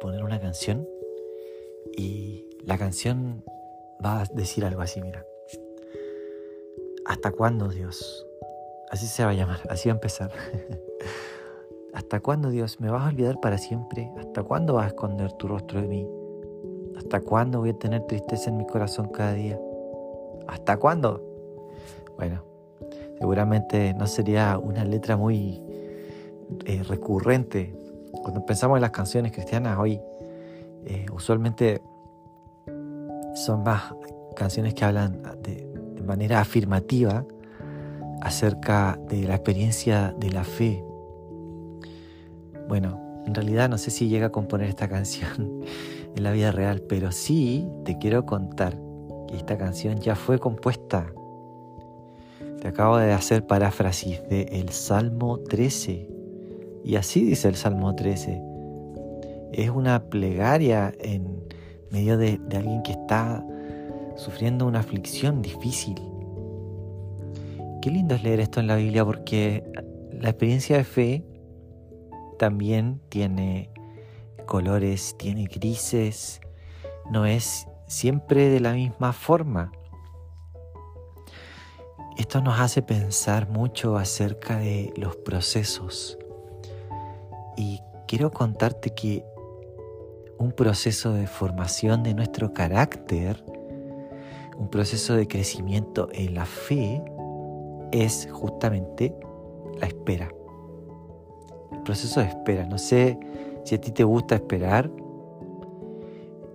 poner una canción y la canción va a decir algo así, mira. ¿Hasta cuándo, Dios? Así se va a llamar, así va a empezar. ¿Hasta cuándo, Dios? ¿Me vas a olvidar para siempre? ¿Hasta cuándo vas a esconder tu rostro de mí? ¿Hasta cuándo voy a tener tristeza en mi corazón cada día? ¿Hasta cuándo? Bueno, seguramente no sería una letra muy eh, recurrente. Cuando pensamos en las canciones cristianas hoy, eh, usualmente son más canciones que hablan de, de manera afirmativa acerca de la experiencia de la fe. Bueno, en realidad no sé si llega a componer esta canción en la vida real, pero sí te quiero contar que esta canción ya fue compuesta. Te acabo de hacer paráfrasis de el Salmo 13. Y así dice el Salmo 13. Es una plegaria en medio de, alguien que está sufriendo una aflicción difícil. Qué lindo es leer esto en la Biblia porque la experiencia de fe también tiene colores, tiene grises, no es siempre de la misma forma. Esto nos hace pensar mucho acerca de los procesos. Y quiero contarte que un proceso de formación de nuestro carácter, un proceso de crecimiento en la fe, es justamente la espera. El proceso de espera. No sé si a ti te gusta esperar.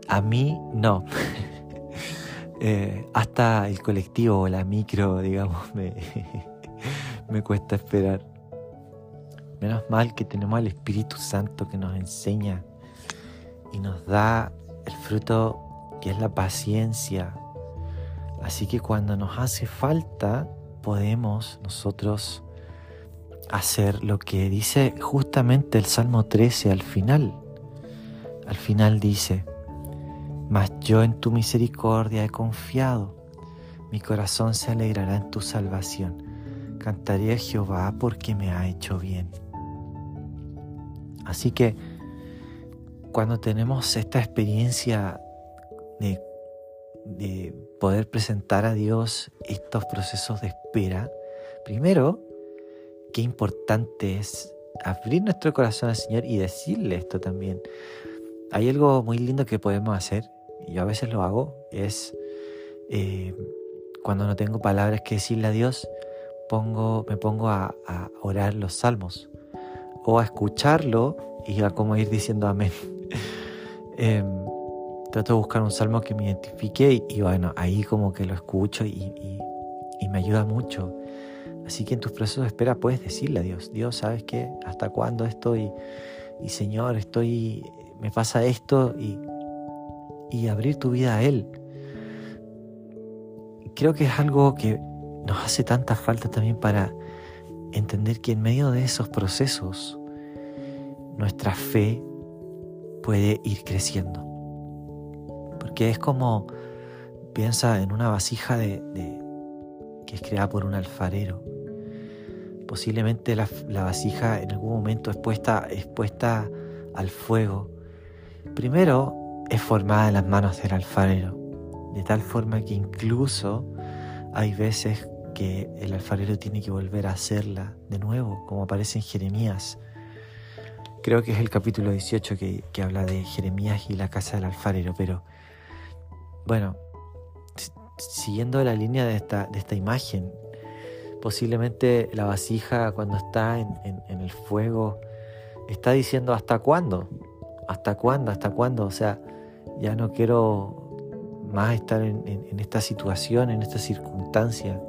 A mí no. eh, hasta el colectivo o la micro, digamos, me, me cuesta esperar. Menos mal que tenemos al Espíritu Santo que nos enseña y nos da el fruto que es la paciencia. Así que cuando nos hace falta, podemos nosotros hacer lo que dice justamente el Salmo 13 al final. Al final dice, mas yo en tu misericordia he confiado, mi corazón se alegrará en tu salvación, cantaré a Jehová porque me ha hecho bien. Así que cuando tenemos esta experiencia de, de poder presentar a Dios estos procesos de espera, primero, qué importante es abrir nuestro corazón al Señor y decirle esto también. Hay algo muy lindo que podemos hacer, y yo a veces lo hago, es eh, cuando no tengo palabras que decirle a Dios, me pongo a orar los salmos o a escucharlo y a como ir diciendo amén. eh, trato de buscar un salmo que me identifique y, bueno, ahí como que lo escucho y, y, y, me ayuda mucho. Así que en tus procesos de espera puedes decirle a Dios, Dios, ¿sabes qué? ¿Hasta cuándo estoy? Y Señor, estoy, me pasa esto y, y abrir tu vida a Él. Creo que es algo que nos hace tanta falta también para entender que en medio de esos procesos nuestra fe puede ir creciendo que es como, piensa en una vasija que es creada por un alfarero. Posiblemente la, la, vasija en algún momento es puesta, es puesta al fuego. Primero es formada en las manos del alfarero, de tal forma que incluso hay veces que el alfarero tiene que volver a hacerla de nuevo, como aparece en Jeremías. Creo que es el capítulo 18 que, que habla de Jeremías y la casa del alfarero, pero bueno, siguiendo la línea de esta, de esta imagen, posiblemente la vasija cuando está en, en, el fuego está diciendo hasta cuándo, hasta cuándo, hasta cuándo, o sea, ya no quiero más estar en, en esta situación, en esta circunstancia.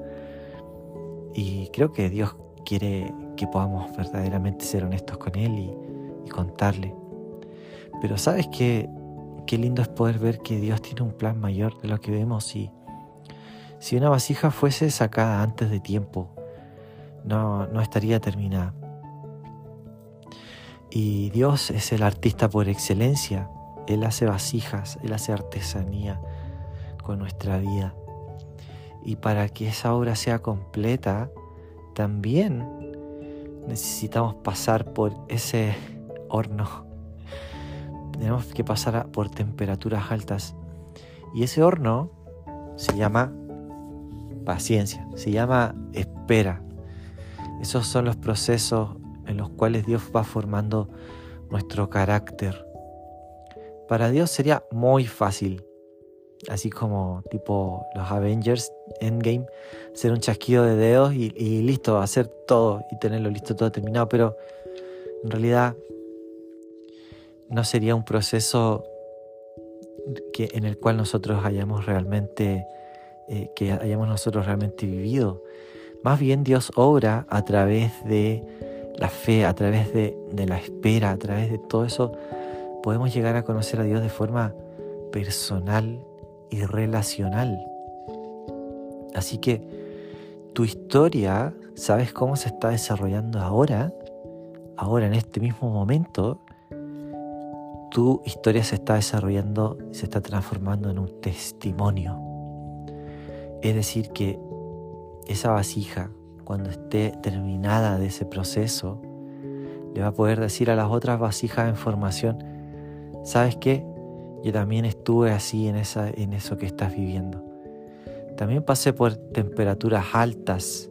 Y creo que Dios quiere que podamos verdaderamente ser honestos con Él y, contarle. Pero sabes que qué lindo es poder ver que Dios tiene un plan mayor de lo que vemos y si una vasija fuese sacada antes de tiempo, no, no estaría terminada. Y Dios es el artista por excelencia. Él hace vasijas, Él hace artesanía con nuestra vida. Y para que esa obra sea completa, también necesitamos pasar por ese horno tenemos que pasar por temperaturas altas. Y ese horno se llama paciencia, se llama espera. Esos son los procesos en los cuales Dios va formando nuestro carácter. Para Dios sería muy fácil, así como tipo los Avengers Endgame, hacer un chasquido de dedos y, listo, hacer todo y tenerlo listo todo terminado, pero en realidad no sería un proceso que, en el cual nosotros hayamos realmente, eh, que hayamos nosotros realmente vivido. Más bien Dios obra a través de la fe, a través de la espera, a través de todo eso, podemos llegar a conocer a Dios de forma personal y relacional. Así que tu historia, ¿sabes cómo se está desarrollando ahora? Ahora, en este mismo momento, tu historia se está desarrollando, se está transformando en un testimonio. Es decir, que esa vasija, cuando esté terminada de ese proceso, le va a poder decir a las otras vasijas en formación, ¿sabes qué? Yo también estuve así en, esa, en eso que estás viviendo. También pasé por temperaturas altas.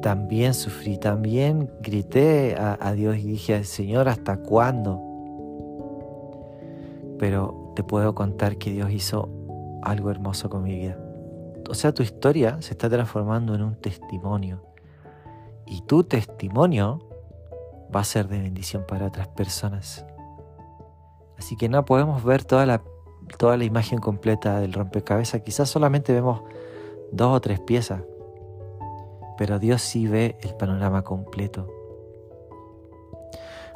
También sufrí, también grité a, a Dios y dije, Señor, ¿hasta cuándo? pero te puedo contar que Dios hizo algo hermoso con mi vida. O sea, tu historia se está transformando en un testimonio. Y tu testimonio va a ser de bendición para otras personas. Así que no podemos ver toda la, toda la imagen completa del rompecabezas. Quizás solamente vemos dos o tres piezas. Pero Dios sí ve el panorama completo.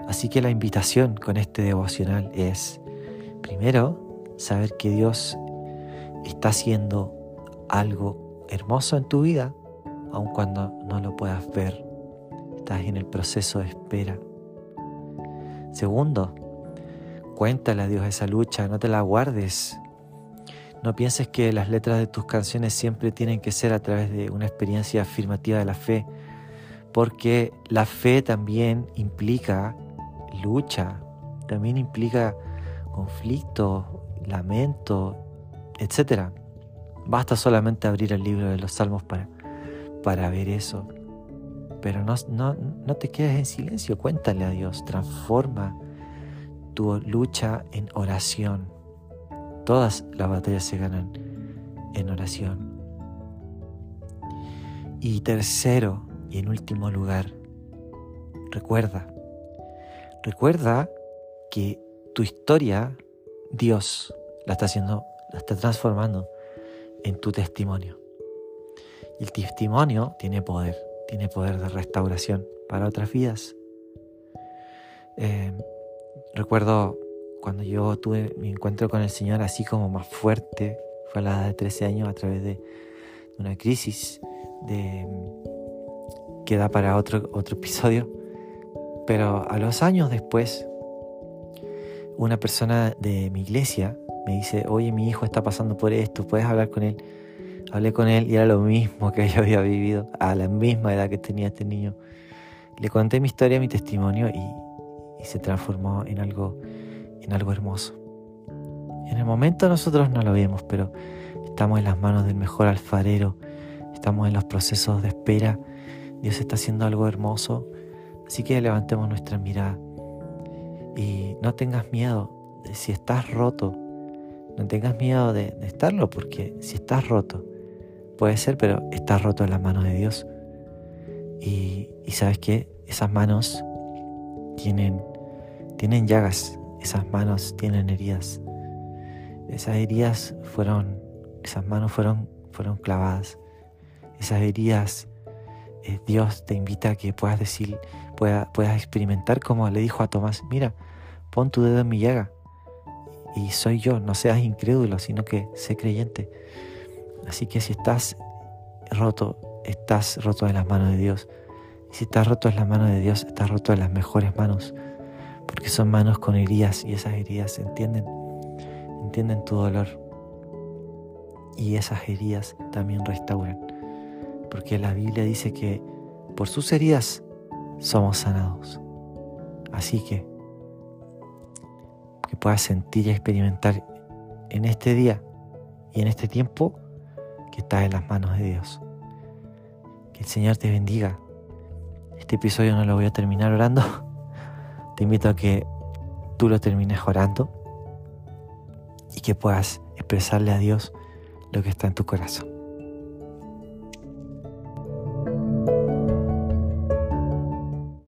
Así que la invitación con este devocional es Primero, saber que Dios está haciendo algo hermoso en tu vida, aun cuando no lo puedas ver. Estás en el proceso de espera. Segundo, cuéntale a Dios esa lucha, no te la guardes. No pienses que las letras de tus canciones siempre tienen que ser a través de una experiencia afirmativa de la fe, porque la fe también implica lucha, también implica conflicto, lamento, etc. Basta solamente abrir el libro de los salmos para, para ver eso. Pero no, no, no te quedes en silencio, cuéntale a Dios, transforma tu lucha en oración. Todas las batallas se ganan en oración. Y tercero y en último lugar, recuerda, recuerda que tu historia, Dios la está haciendo, la está transformando en tu testimonio. Y el testimonio tiene poder, tiene poder de restauración para otras vidas. Eh, recuerdo cuando yo tuve mi encuentro con el Señor así como más fuerte, fue a la edad de 13 años a través de una crisis de, que da para otro, otro episodio. Pero a los años después, una persona de mi iglesia me dice, oye, mi hijo está pasando por esto, ¿puedes hablar con él? Hablé con él y era lo mismo que yo había vivido, a la misma edad que tenía este niño. Le conté mi historia, mi testimonio y, se transformó en algo, en algo hermoso. En el momento nosotros no lo vemos, pero estamos en las manos del mejor alfarero, estamos en los procesos de espera, Dios está haciendo algo hermoso, así que levantemos nuestra mirada y no tengas miedo si estás roto. No tengas miedo de, estarlo, porque si estás roto, puede ser, pero estás roto en las manos de Dios. Y, sabes que esas manos tienen, tienen llagas, esas manos tienen heridas. Esas heridas fueron, esas manos fueron, fueron clavadas. Esas heridas, eh, Dios te invita a que puedas decir, pueda, puedas experimentar como le dijo a Tomás, mira, pon tu dedo en mi llaga. Y soy yo, no seas incrédulo, sino que sé creyente. Así que si estás roto, estás roto en las manos de Dios. Y si estás roto en las manos de Dios, estás roto en las mejores manos. Porque son manos con heridas y esas heridas entienden, entienden tu dolor. Y esas heridas también restauran. Porque la Biblia dice que por sus heridas somos sanados. Así que que puedas sentir y experimentar en este día y en este tiempo que estás en las manos de Dios. Que el Señor te bendiga. Este episodio no lo voy a terminar orando. Te invito a que tú lo termines orando y que puedas expresarle a Dios lo que está en tu corazón.